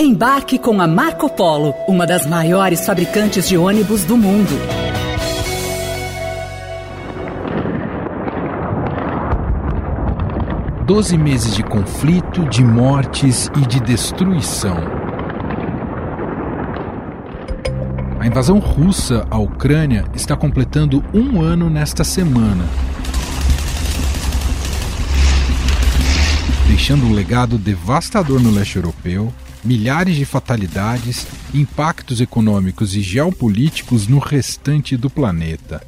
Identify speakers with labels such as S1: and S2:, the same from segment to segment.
S1: Embarque com a Marco Polo, uma das maiores fabricantes de ônibus do mundo.
S2: Doze meses de conflito, de mortes e de destruição. A invasão russa à Ucrânia está completando um ano nesta semana. Deixando um legado devastador no leste europeu, milhares de fatalidades, impactos econômicos e geopolíticos no restante do planeta.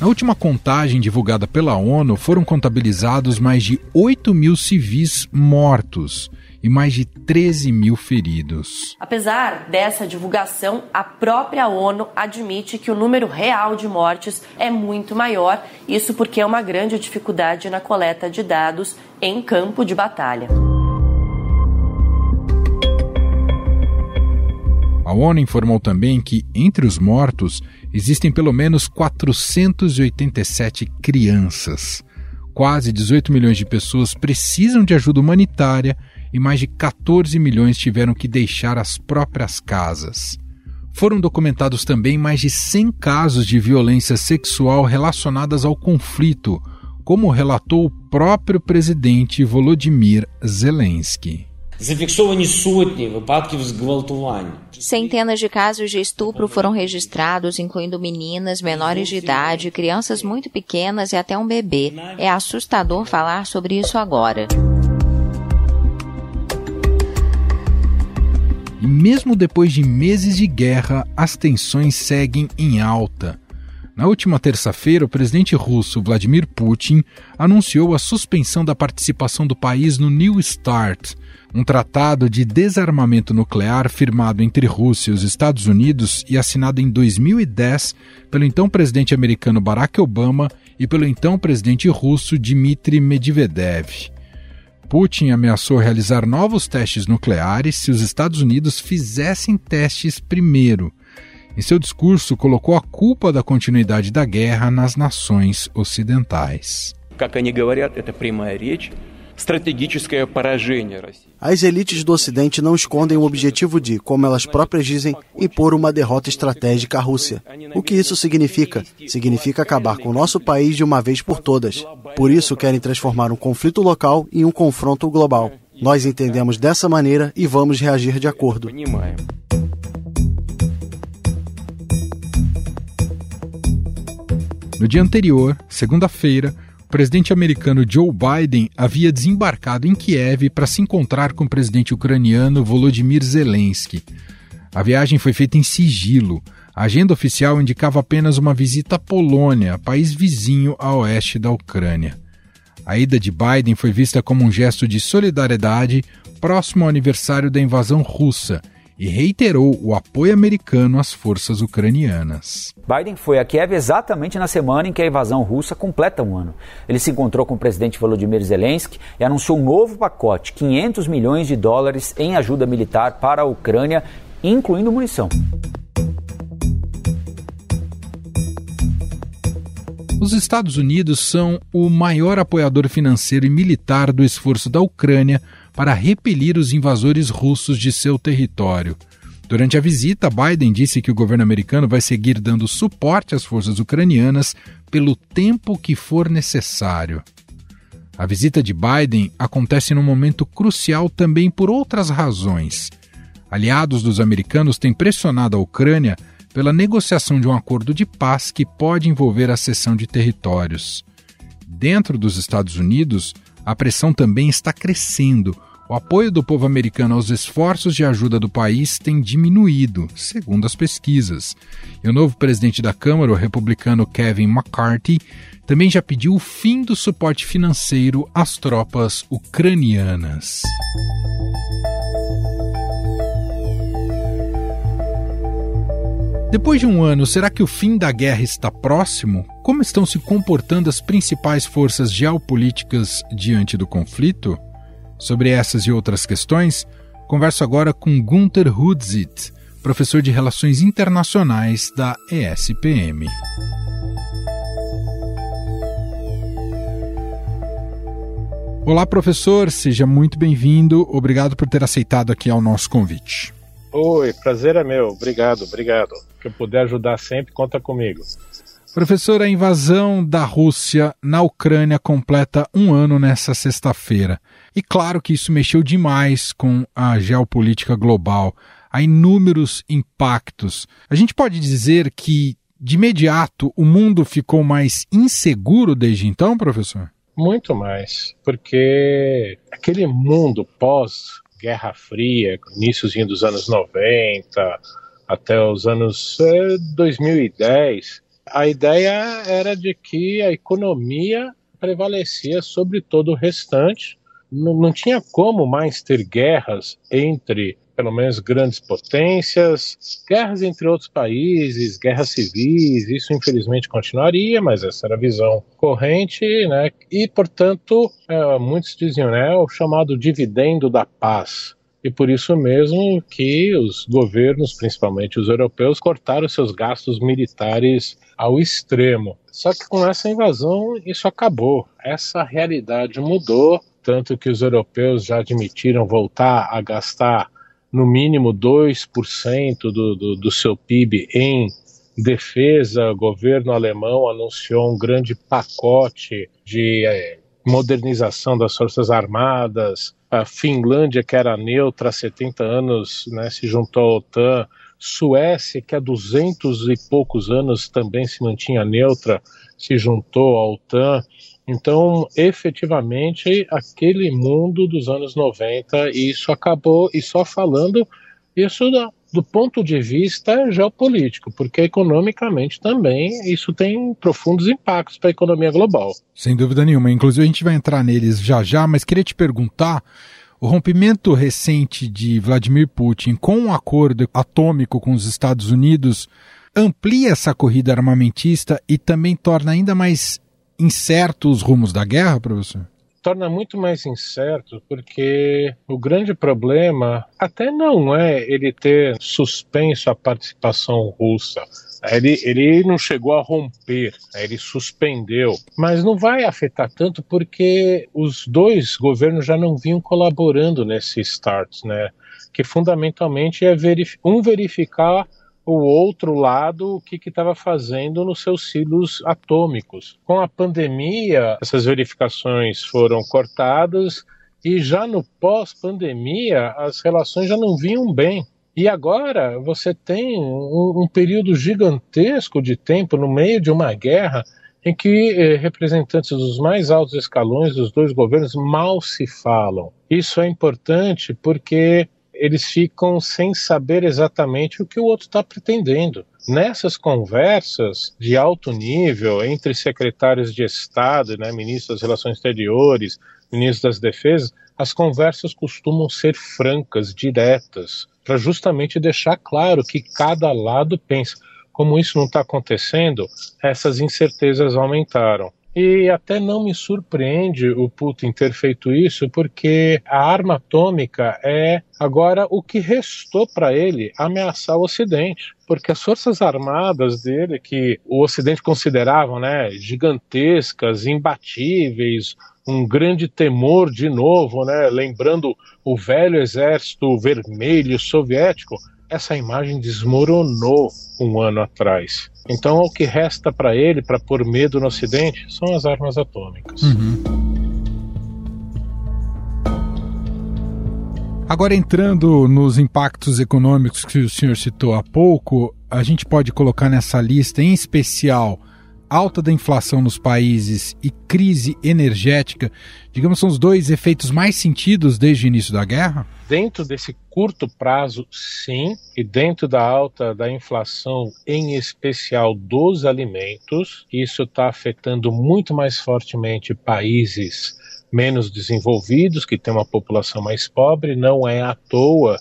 S2: Na última contagem divulgada pela ONU, foram contabilizados mais de 8 mil civis mortos e mais de 13 mil feridos.
S3: Apesar dessa divulgação, a própria ONU admite que o número real de mortes é muito maior, isso porque é uma grande dificuldade na coleta de dados em campo de batalha.
S2: A ONU informou também que, entre os mortos, existem pelo menos 487 crianças. Quase 18 milhões de pessoas precisam de ajuda humanitária e mais de 14 milhões tiveram que deixar as próprias casas. Foram documentados também mais de 100 casos de violência sexual relacionadas ao conflito, como relatou o próprio presidente Volodymyr Zelensky.
S4: Centenas de casos de estupro foram registrados, incluindo meninas, menores de idade, crianças muito pequenas e até um bebê. É assustador falar sobre isso agora.
S2: E mesmo depois de meses de guerra, as tensões seguem em alta. Na última terça-feira, o presidente russo Vladimir Putin anunciou a suspensão da participação do país no New START, um tratado de desarmamento nuclear firmado entre Rússia e os Estados Unidos e assinado em 2010 pelo então presidente americano Barack Obama e pelo então presidente russo Dmitry Medvedev. Putin ameaçou realizar novos testes nucleares se os Estados Unidos fizessem testes primeiro. Em seu discurso, colocou a culpa da continuidade da guerra nas nações ocidentais.
S5: As elites do Ocidente não escondem o objetivo de, como elas próprias dizem, impor uma derrota estratégica à Rússia. O que isso significa? Significa acabar com o nosso país de uma vez por todas. Por isso, querem transformar um conflito local em um confronto global. Nós entendemos dessa maneira e vamos reagir de acordo.
S2: No dia anterior, segunda-feira, o presidente americano Joe Biden havia desembarcado em Kiev para se encontrar com o presidente ucraniano Volodymyr Zelensky. A viagem foi feita em sigilo. A agenda oficial indicava apenas uma visita à Polônia, país vizinho a oeste da Ucrânia. A ida de Biden foi vista como um gesto de solidariedade próximo ao aniversário da invasão russa e reiterou o apoio americano às forças ucranianas.
S6: Biden foi a Kiev exatamente na semana em que a invasão russa completa um ano. Ele se encontrou com o presidente Volodymyr Zelensky e anunciou um novo pacote, 500 milhões de dólares em ajuda militar para a Ucrânia, incluindo munição.
S2: Os Estados Unidos são o maior apoiador financeiro e militar do esforço da Ucrânia para repelir os invasores russos de seu território. Durante a visita, Biden disse que o governo americano vai seguir dando suporte às forças ucranianas pelo tempo que for necessário. A visita de Biden acontece num momento crucial também por outras razões. Aliados dos americanos têm pressionado a Ucrânia pela negociação de um acordo de paz que pode envolver a cessão de territórios. Dentro dos Estados Unidos, a pressão também está crescendo o apoio do povo americano aos esforços de ajuda do país tem diminuído, segundo as pesquisas. E o novo presidente da Câmara, o republicano Kevin McCarthy, também já pediu o fim do suporte financeiro às tropas ucranianas. Depois de um ano, será que o fim da guerra está próximo? Como estão se comportando as principais forças geopolíticas diante do conflito? Sobre essas e outras questões, converso agora com Gunther Hudzit, professor de Relações Internacionais da ESPM. Olá, professor, seja muito bem-vindo. Obrigado por ter aceitado aqui ao nosso convite.
S7: Oi, prazer é meu. Obrigado, obrigado. Se eu puder ajudar sempre, conta comigo.
S2: Professor, a invasão da Rússia na Ucrânia completa um ano nessa sexta-feira. E claro que isso mexeu demais com a geopolítica global. Há inúmeros impactos. A gente pode dizer que, de imediato, o mundo ficou mais inseguro desde então, professor?
S7: Muito mais, porque aquele mundo pós Guerra Fria, iníciozinho dos anos 90 até os anos 2010, eh, a ideia era de que a economia prevalecia sobre todo o restante. Não, não tinha como mais ter guerras entre pelo menos grandes potências, guerras entre outros países, guerras civis, isso infelizmente continuaria, mas essa era a visão corrente, né? E, portanto, é, muitos diziam, né, o chamado dividendo da paz. E por isso mesmo que os governos, principalmente os europeus, cortaram seus gastos militares ao extremo. Só que com essa invasão isso acabou. Essa realidade mudou, tanto que os europeus já admitiram voltar a gastar no mínimo 2% do, do, do seu PIB em defesa. O governo alemão anunciou um grande pacote de é, modernização das Forças Armadas. A Finlândia, que era neutra há 70 anos, né, se juntou à OTAN. Suécia, que há 200 e poucos anos também se mantinha neutra, se juntou à OTAN. Então, efetivamente, aquele mundo dos anos 90, isso acabou, e só falando isso do, do ponto de vista geopolítico, porque economicamente também isso tem profundos impactos para a economia global.
S2: Sem dúvida nenhuma. Inclusive, a gente vai entrar neles já já, mas queria te perguntar. O rompimento recente de Vladimir Putin com um acordo atômico com os Estados Unidos amplia essa corrida armamentista e também torna ainda mais incerto os rumos da guerra, professor?
S7: Torna muito mais incerto porque o grande problema até não é ele ter suspenso a participação russa. Ele, ele não chegou a romper, ele suspendeu, mas não vai afetar tanto porque os dois governos já não vinham colaborando nesse START, né? Que fundamentalmente é verif um verificar o outro lado o que estava fazendo nos seus silos atômicos. Com a pandemia, essas verificações foram cortadas e já no pós-pandemia as relações já não vinham bem. E agora você tem um, um, período gigantesco de tempo no meio de uma guerra em que eh, representantes dos mais altos escalões dos dois governos mal se falam. Isso é importante porque eles ficam sem saber exatamente o que o outro está pretendendo. Nessas conversas de alto nível entre secretários de Estado, né, ministros das Relações Exteriores, ministros das Defesas, as conversas costumam ser francas, diretas, para justamente deixar claro que cada lado pensa. Como isso não está acontecendo, essas incertezas aumentaram. E até não me surpreende o Putin ter feito isso, porque a arma atômica é agora o que restou para ele ameaçar o Ocidente. Porque as forças armadas dele, que o Ocidente considerava né, gigantescas, imbatíveis, um grande temor de novo, né, lembrando o velho exército vermelho soviético, essa imagem desmoronou um ano atrás. Então, o que resta para ele, para pôr medo no Ocidente, são as armas atômicas.
S2: Uhum. Agora, entrando nos impactos econômicos que o senhor citou há pouco, a gente pode colocar nessa lista, em especial, alta da inflação nos países e crise energética, digamos, são os dois efeitos mais sentidos desde o início da guerra?
S7: Dentro desse curto prazo, sim, e dentro da alta da inflação, em especial dos alimentos, isso está afetando muito mais fortemente países menos desenvolvidos, que têm uma população mais pobre. Não é à toa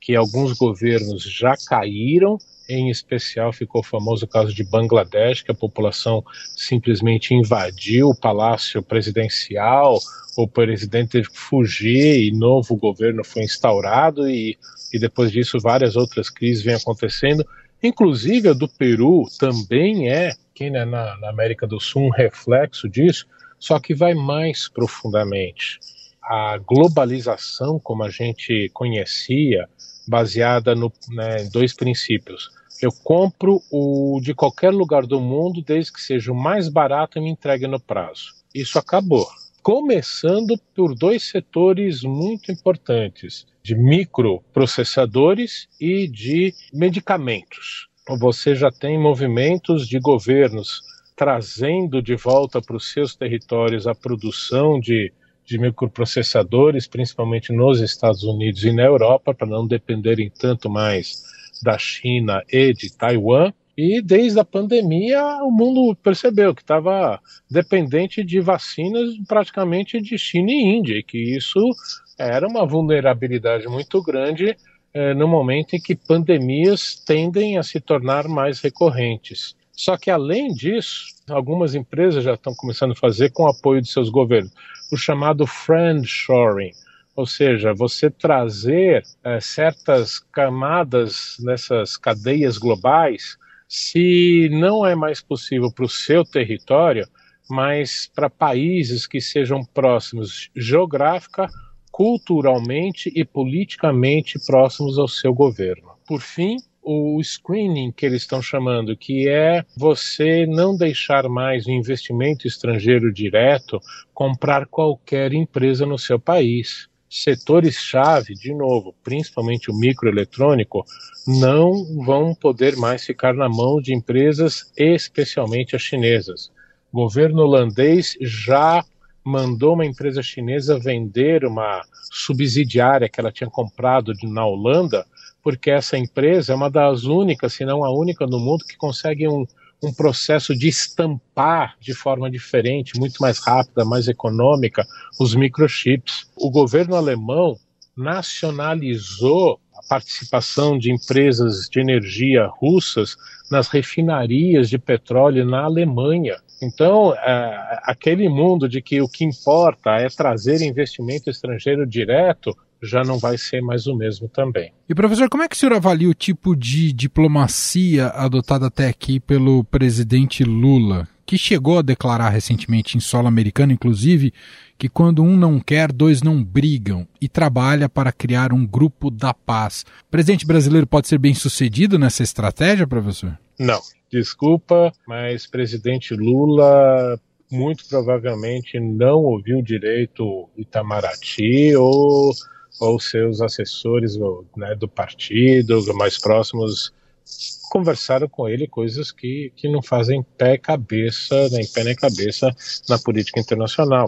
S7: que alguns governos já caíram em especial ficou famoso o caso de Bangladesh, que a população simplesmente invadiu o palácio presidencial, o presidente teve que fugir e novo governo foi instaurado e, e depois disso várias outras crises vêm acontecendo. Inclusive a do Peru também é, que né, na, na América do Sul, um reflexo disso. só que vai mais profundamente. A globalização, como a gente conhecia, baseada no, né, em dois princípios. Eu compro o de qualquer lugar do mundo, desde que seja o mais barato e me entregue no prazo. Isso acabou. Começando por dois setores muito importantes, de microprocessadores e de medicamentos. Você já tem movimentos de governos trazendo de volta para os seus territórios a produção de, de microprocessadores, principalmente nos Estados Unidos e na Europa, para não dependerem tanto mais da China e de Taiwan. E desde a pandemia, o mundo percebeu que estava dependente de vacinas praticamente de China e Índia, e que isso era uma vulnerabilidade muito grande eh, no momento em que pandemias tendem a se tornar mais recorrentes. Só que, além disso, algumas empresas já estão começando a fazer com o apoio de seus governos, o chamado friendshoring, ou seja, você trazer é, certas camadas nessas cadeias globais, se não é mais possível para o seu território, mas para países que sejam próximos geográfica, culturalmente e politicamente próximos ao seu governo. Por fim, o screening que eles estão chamando, que é você não deixar mais o investimento estrangeiro direto comprar qualquer empresa no seu país. Setores-chave, de novo, principalmente o microeletrônico, não vão poder mais ficar na mão de empresas, especialmente as chinesas. O governo holandês já mandou uma empresa chinesa vender uma subsidiária que ela tinha comprado na Holanda porque essa empresa é uma das únicas, se não a única no mundo, que consegue um, um processo de estampar de forma diferente, muito mais rápida, mais econômica, os microchips. O governo alemão nacionalizou a participação de empresas de energia russas nas refinarias de petróleo na Alemanha. Então, é, aquele mundo de que o que importa é trazer investimento estrangeiro direto já não vai ser mais o mesmo também.
S2: E professor, como é que o senhor avalia o tipo de diplomacia adotada até aqui pelo presidente Lula, que chegou a declarar recentemente em solo americano, inclusive, que quando um não quer, dois não brigam e trabalha para criar um grupo da paz. O presidente brasileiro pode ser bem sucedido nessa estratégia, professor?
S7: Não. Desculpa, mas presidente Lula muito provavelmente não ouviu direito Itamaraty ou ou seus assessores né, do partido mais próximos conversaram com ele coisas que, que não fazem pé cabeça, nem pé nem cabeça na política internacional.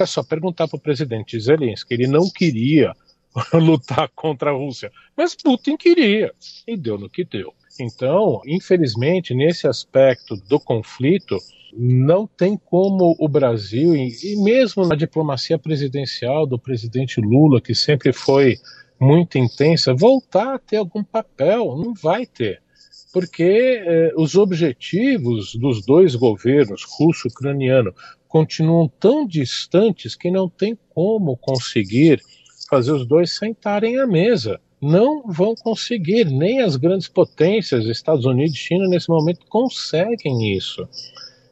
S7: É só perguntar para o presidente Zelensky, ele não queria lutar contra a Rússia, mas Putin queria, e deu no que deu. Então, infelizmente, nesse aspecto do conflito, não tem como o Brasil, e mesmo na diplomacia presidencial do presidente Lula, que sempre foi muito intensa, voltar a ter algum papel. Não vai ter. Porque eh, os objetivos dos dois governos, russo e ucraniano, continuam tão distantes que não tem como conseguir fazer os dois sentarem à mesa. Não vão conseguir, nem as grandes potências, Estados Unidos e China, nesse momento, conseguem isso.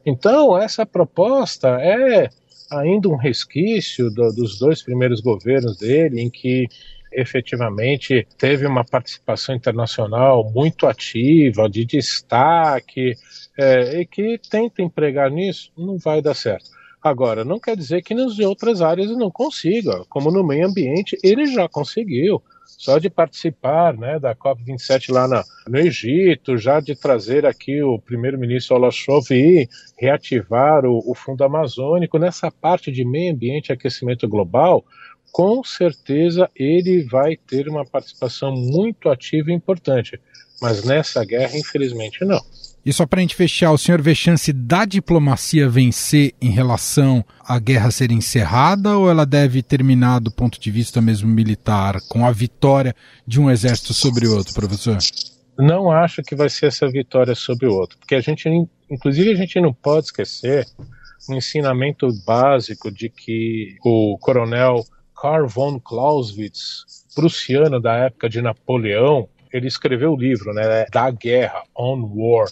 S7: Então, essa proposta é ainda um resquício do, dos dois primeiros governos dele, em que efetivamente teve uma participação internacional muito ativa, de destaque, é, e que tenta empregar nisso, não vai dar certo. Agora, não quer dizer que nas outras áreas não consiga, como no meio ambiente, ele já conseguiu só de participar né, da COP27 lá na, no Egito, já de trazer aqui o primeiro-ministro Olashov e reativar o, o Fundo Amazônico, nessa parte de meio ambiente e aquecimento global, com certeza ele vai ter uma participação muito ativa e importante. Mas nessa guerra, infelizmente, não.
S2: E só para a gente fechar, o senhor vê chance da diplomacia vencer em relação à guerra ser encerrada ou ela deve terminar do ponto de vista mesmo militar, com a vitória de um exército sobre o outro, professor?
S7: Não acho que vai ser essa vitória sobre o outro, porque a gente, inclusive, a gente não pode esquecer um ensinamento básico de que o coronel Karl von Clausewitz, prussiano da época de Napoleão, ele escreveu o livro, né, da guerra, On War,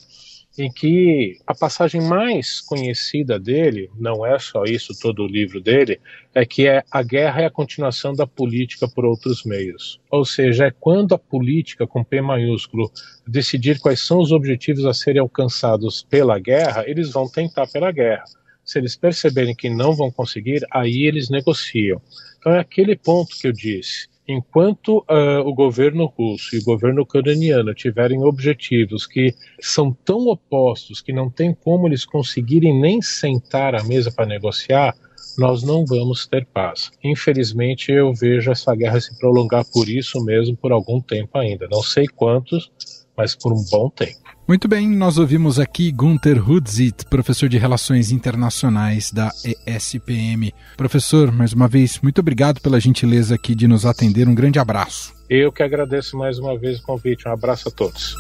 S7: em que a passagem mais conhecida dele, não é só isso todo o livro dele, é que é a guerra é a continuação da política por outros meios. Ou seja, é quando a política com P maiúsculo decidir quais são os objetivos a serem alcançados pela guerra, eles vão tentar pela guerra. Se eles perceberem que não vão conseguir, aí eles negociam. Então é aquele ponto que eu disse enquanto uh, o governo russo e o governo ucraniano tiverem objetivos que são tão opostos que não tem como eles conseguirem nem sentar à mesa para negociar, nós não vamos ter paz. Infelizmente, eu vejo essa guerra se prolongar por isso mesmo por algum tempo ainda. Não sei quantos, mas por um bom tempo.
S2: Muito bem, nós ouvimos aqui Gunther Hudzit, professor de Relações Internacionais da ESPM. Professor, mais uma vez, muito obrigado pela gentileza aqui de nos atender. Um grande abraço.
S7: Eu que agradeço mais uma vez o convite. Um abraço a todos.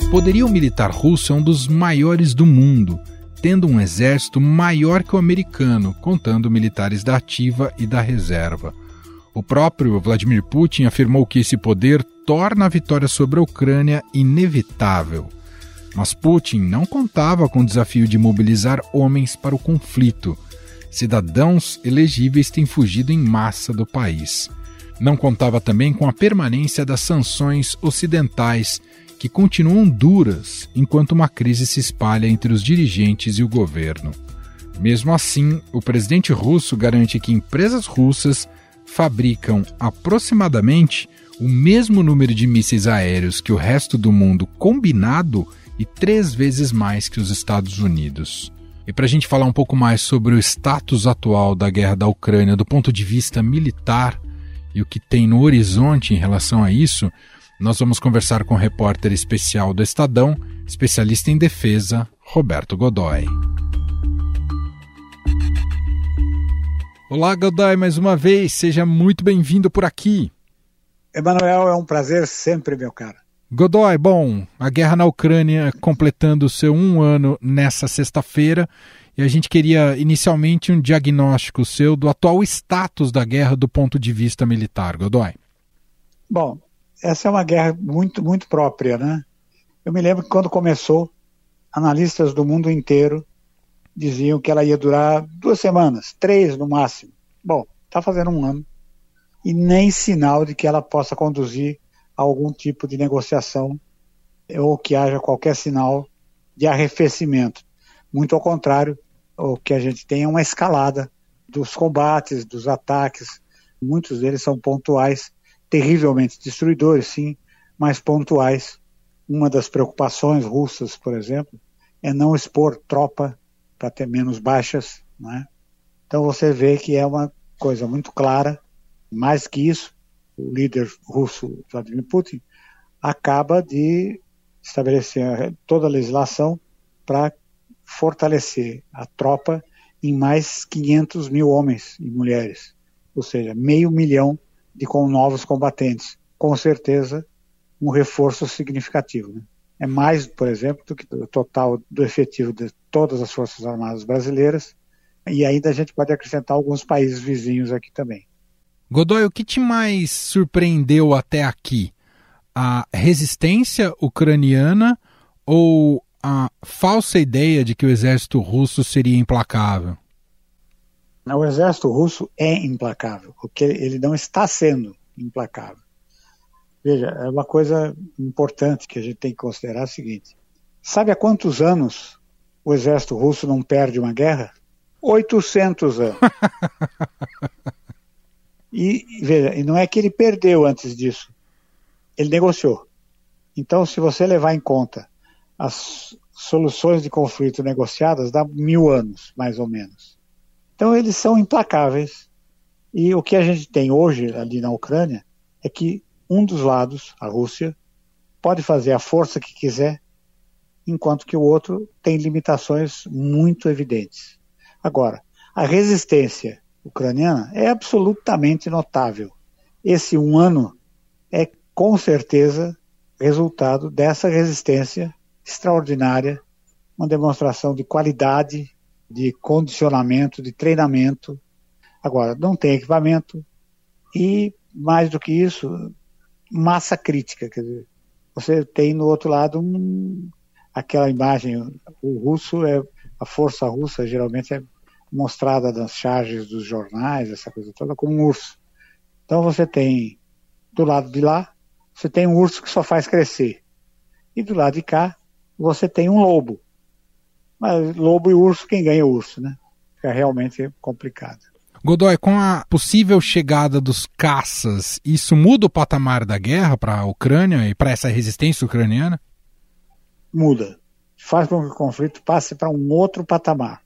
S2: O poderio militar russo é um dos maiores do mundo tendo um exército maior que o americano, contando militares da ativa e da reserva. O próprio Vladimir Putin afirmou que esse poder torna a vitória sobre a Ucrânia inevitável. Mas Putin não contava com o desafio de mobilizar homens para o conflito. Cidadãos elegíveis têm fugido em massa do país. Não contava também com a permanência das sanções ocidentais que continuam duras enquanto uma crise se espalha entre os dirigentes e o governo. Mesmo assim, o presidente russo garante que empresas russas fabricam aproximadamente o mesmo número de mísseis aéreos que o resto do mundo combinado e três vezes mais que os Estados Unidos. E para a gente falar um pouco mais sobre o status atual da guerra da Ucrânia do ponto de vista militar e o que tem no horizonte em relação a isso, nós vamos conversar com o repórter especial do Estadão, especialista em defesa, Roberto Godoy. Olá, Godoy, mais uma vez, seja muito bem-vindo por aqui.
S8: Emanuel, é um prazer sempre, meu caro.
S2: Godoy, bom, a guerra na Ucrânia completando seu um ano nessa sexta-feira e a gente queria inicialmente um diagnóstico seu do atual status da guerra do ponto de vista militar, Godoy.
S8: Bom, essa é uma guerra muito, muito própria, né? Eu me lembro que quando começou, analistas do mundo inteiro diziam que ela ia durar duas semanas, três no máximo. Bom, está fazendo um ano e nem sinal de que ela possa conduzir algum tipo de negociação ou que haja qualquer sinal de arrefecimento. Muito ao contrário, o que a gente tem é uma escalada dos combates, dos ataques. Muitos deles são pontuais terrivelmente destruidores, sim, mas pontuais. Uma das preocupações russas, por exemplo, é não expor tropa para ter menos baixas. Né? Então você vê que é uma coisa muito clara. Mais que isso, o líder russo Vladimir Putin acaba de estabelecer toda a legislação para fortalecer a tropa em mais 500 mil homens e mulheres, ou seja, meio milhão de com novos combatentes. Com certeza, um reforço significativo. Né? É mais, por exemplo, do que o total do efetivo de todas as Forças Armadas brasileiras, e ainda a gente pode acrescentar alguns países vizinhos aqui também.
S2: Godoy, o que te mais surpreendeu até aqui? A resistência ucraniana ou a falsa ideia de que o exército russo seria implacável?
S8: O exército russo é implacável, porque ele não está sendo implacável. Veja, é uma coisa importante que a gente tem que considerar é a seguinte: sabe há quantos anos o exército russo não perde uma guerra? 800 anos. e veja, e não é que ele perdeu antes disso, ele negociou. Então, se você levar em conta as soluções de conflito negociadas, dá mil anos, mais ou menos. Então eles são implacáveis. E o que a gente tem hoje ali na Ucrânia é que um dos lados, a Rússia, pode fazer a força que quiser, enquanto que o outro tem limitações muito evidentes. Agora, a resistência ucraniana é absolutamente notável. Esse um ano é com certeza resultado dessa resistência extraordinária, uma demonstração de qualidade de condicionamento, de treinamento, Agora, não tem equipamento e, mais do que isso, massa crítica. Quer dizer, você tem no outro lado um, aquela imagem, o russo é a força russa geralmente é mostrada nas charges dos jornais, essa coisa toda, como um urso. Então você tem do lado de lá, você tem um urso que só faz crescer. E do lado de cá, você tem um lobo. Mas lobo e urso, quem ganha é o urso, né? Fica realmente complicado.
S2: Godoy, com a possível chegada dos caças, isso muda o patamar da guerra para a Ucrânia e para essa resistência ucraniana?
S8: Muda. Faz com que o conflito passe para um outro patamar.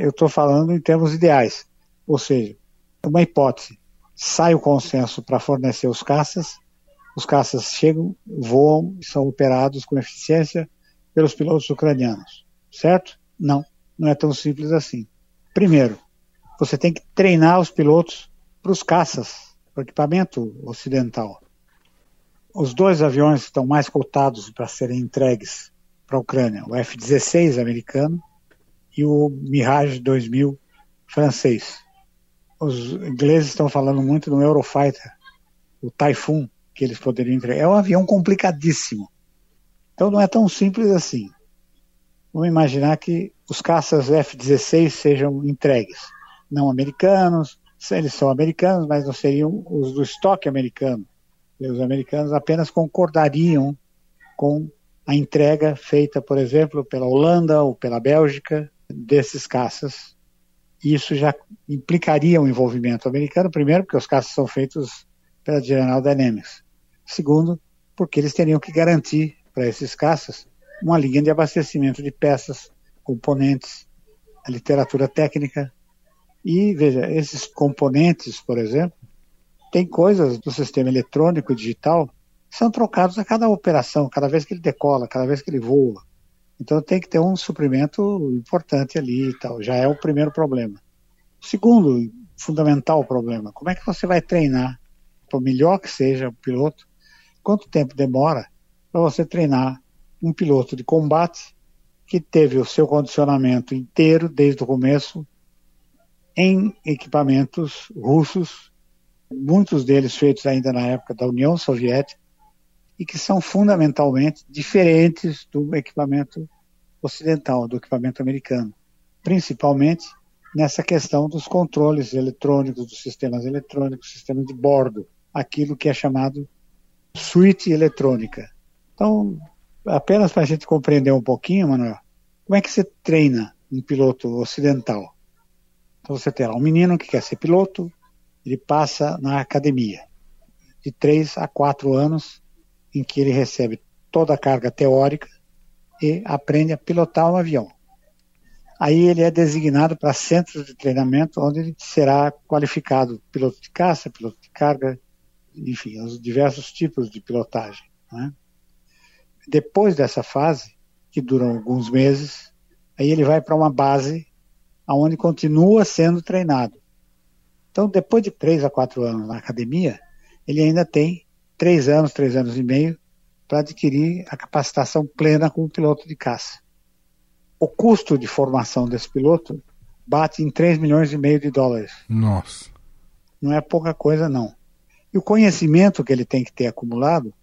S8: Eu estou falando em termos ideais. Ou seja, uma hipótese. Sai o consenso para fornecer os caças, os caças chegam, voam e são operados com eficiência pelos pilotos ucranianos. Certo? Não, não é tão simples assim. Primeiro, você tem que treinar os pilotos para os caças, para o equipamento ocidental. Os dois aviões estão mais cotados para serem entregues para a Ucrânia, o F-16 americano e o Mirage 2000 francês. Os ingleses estão falando muito no Eurofighter, o Typhoon, que eles poderiam entregar. É um avião complicadíssimo. Então não é tão simples assim. Vamos imaginar que os caças F-16 sejam entregues não americanos, eles são americanos, mas não seriam os do estoque americano. E os americanos apenas concordariam com a entrega feita, por exemplo, pela Holanda ou pela Bélgica desses caças. Isso já implicaria um envolvimento americano, primeiro, porque os caças são feitos pela General Dynamics. Segundo, porque eles teriam que garantir para esses caças uma linha de abastecimento de peças, componentes, a literatura técnica, e, veja, esses componentes, por exemplo, tem coisas do sistema eletrônico digital que são trocados a cada operação, cada vez que ele decola, cada vez que ele voa. Então tem que ter um suprimento importante ali e tal. Já é o primeiro problema. Segundo, fundamental problema, como é que você vai treinar, por melhor que seja o piloto, quanto tempo demora para você treinar um piloto de combate que teve o seu condicionamento inteiro desde o começo em equipamentos russos, muitos deles feitos ainda na época da União Soviética, e que são fundamentalmente diferentes do equipamento ocidental, do equipamento americano, principalmente nessa questão dos controles eletrônicos, dos sistemas eletrônicos, sistema de bordo, aquilo que é chamado suíte eletrônica. Então, apenas para a gente compreender um pouquinho, Manuel, como é que você treina um piloto ocidental? Então você tem lá um menino que quer ser piloto, ele passa na academia de 3 a 4 anos, em que ele recebe toda a carga teórica e aprende a pilotar um avião. Aí ele é designado para centros de treinamento, onde ele será qualificado piloto de caça, piloto de carga, enfim, os diversos tipos de pilotagem. Né? Depois dessa fase, que dura alguns meses, aí ele vai para uma base aonde continua sendo treinado. Então, depois de três a quatro anos na academia, ele ainda tem três anos, três anos e meio para adquirir a capacitação plena como piloto de caça. O custo de formação desse piloto bate em 3 milhões e meio de dólares.
S2: Nossa.
S8: Não é pouca coisa, não. E o conhecimento que ele tem que ter acumulado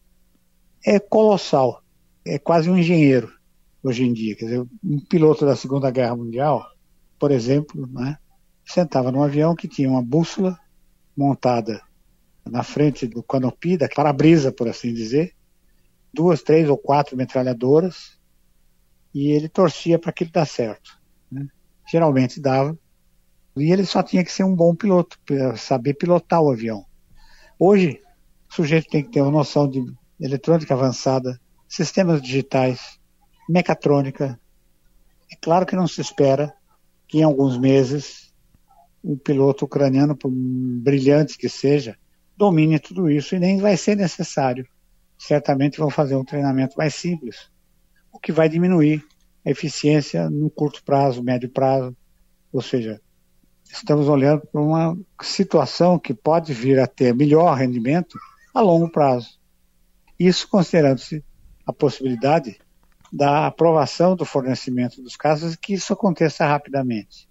S8: é colossal. É quase um engenheiro hoje em dia. Quer dizer, um piloto da Segunda Guerra Mundial por exemplo, né, sentava num avião que tinha uma bússola montada na frente do canopy, da para-brisa, por assim dizer, duas, três ou quatro metralhadoras, e ele torcia para aquilo dar certo. Né? Geralmente dava, e ele só tinha que ser um bom piloto, saber pilotar o avião. Hoje, o sujeito tem que ter uma noção de eletrônica avançada, sistemas digitais, mecatrônica. É claro que não se espera que em alguns meses o piloto ucraniano, por brilhante que seja, domine tudo isso e nem vai ser necessário. Certamente vão fazer um treinamento mais simples, o que vai diminuir a eficiência no curto prazo, médio prazo. Ou seja, estamos olhando para uma situação que pode vir a ter melhor rendimento a longo prazo. Isso considerando-se a possibilidade da aprovação do fornecimento dos casos e que isso aconteça rapidamente.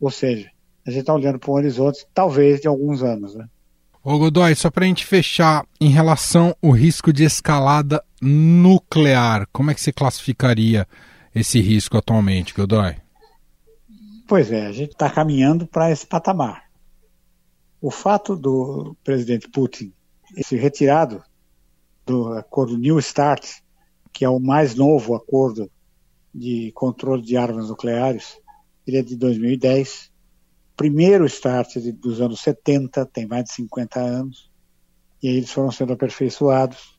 S8: Ou seja, a gente está olhando para um horizonte, talvez, de alguns anos. Né?
S2: Ô Godoy, só para a gente fechar, em relação ao risco de escalada nuclear, como é que você classificaria esse risco atualmente, Godoy?
S8: Pois é, a gente está caminhando para esse patamar. O fato do presidente Putin se retirado do acordo New START, que é o mais novo acordo de controle de armas nucleares, ele é de 2010. Primeiro START dos anos 70, tem mais de 50 anos, e aí eles foram sendo aperfeiçoados.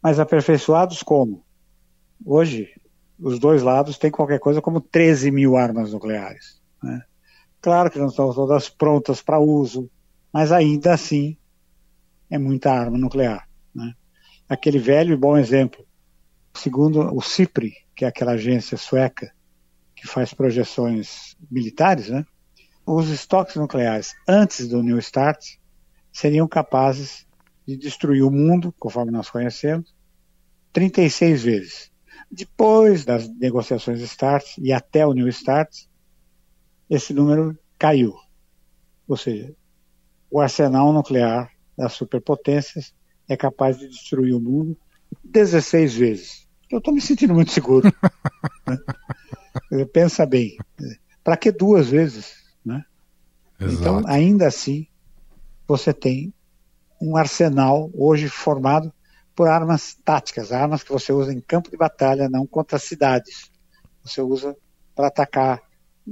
S8: Mas aperfeiçoados como? Hoje, os dois lados têm qualquer coisa como 13 mil armas nucleares. Né? Claro que não estão todas prontas para uso, mas ainda assim é muita arma nuclear. Né? Aquele velho e bom exemplo, segundo o CIPRI, que é aquela agência sueca que faz projeções militares, né? Os estoques nucleares antes do New START seriam capazes de destruir o mundo, conforme nós conhecemos, 36 vezes. Depois das negociações START e até o New START, esse número caiu. Ou seja, o arsenal nuclear das superpotências é capaz de destruir o mundo 16 vezes. Eu estou me sentindo muito seguro. né? Pensa bem. Para que duas vezes? Então, ainda assim, você tem um arsenal hoje formado por armas táticas, armas que você usa em campo de batalha, não contra cidades. Você usa para atacar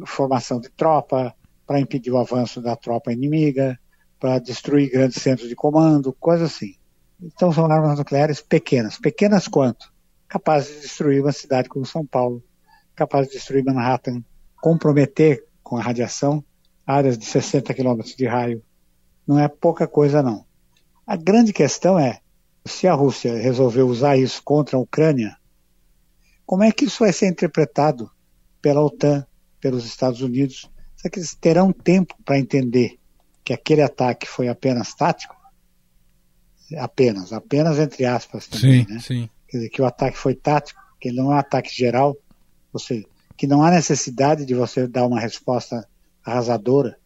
S8: formação de tropa, para impedir o avanço da tropa inimiga, para destruir grandes centros de comando, coisas assim. Então são armas nucleares pequenas. Pequenas quanto? Capazes de destruir uma cidade como São Paulo, capazes de destruir Manhattan, comprometer com a radiação áreas de 60 quilômetros de raio. Não é pouca coisa, não. A grande questão é, se a Rússia resolveu usar isso contra a Ucrânia, como é que isso vai ser interpretado pela OTAN, pelos Estados Unidos? Será que eles terão tempo para entender que aquele ataque foi apenas tático, apenas, apenas entre aspas também, sim, né? Sim. Quer dizer, que o ataque foi tático, que ele não é um ataque geral, ou seja, que não há necessidade de você dar uma resposta arrasadora.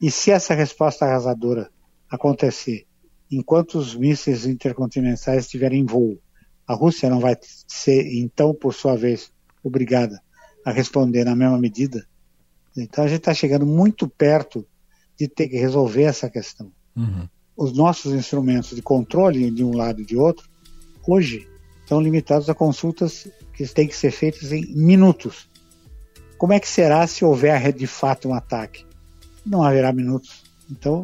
S8: E se essa resposta arrasadora acontecer enquanto os mísseis intercontinentais estiverem em voo, a Rússia não vai ser, então, por sua vez, obrigada a responder na mesma medida? Então a gente está chegando muito perto de ter que resolver essa questão. Uhum. Os nossos instrumentos de controle de um lado e de outro, hoje, estão limitados a consultas que têm que ser feitas em minutos. Como é que será se houver de fato um ataque? Não haverá minutos. Então,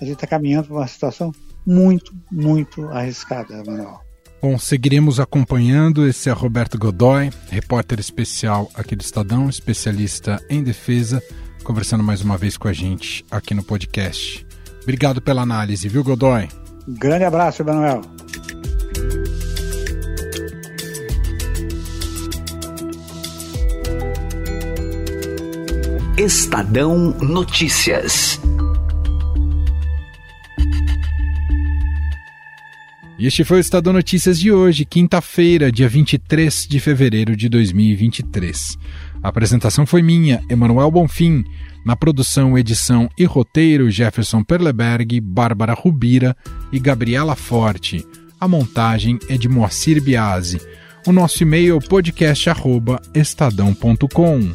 S8: a gente está caminhando para uma situação muito, muito arriscada, Manuel.
S2: Bom, seguiremos acompanhando. Esse é Roberto Godoy, repórter especial aqui do Estadão, especialista em defesa conversando mais uma vez com a gente aqui no podcast. Obrigado pela análise, viu, Godoy?
S8: Um grande abraço, Emanuel.
S9: Estadão Notícias.
S2: E este foi o Estadão Notícias de hoje, quinta-feira, dia 23 de fevereiro de 2023. A apresentação foi minha, Emanuel Bonfim. Na produção, edição e roteiro, Jefferson Perleberg, Bárbara Rubira e Gabriela Forte. A montagem é de Moacir Biasi. O nosso e-mail é podcast@estadão.com.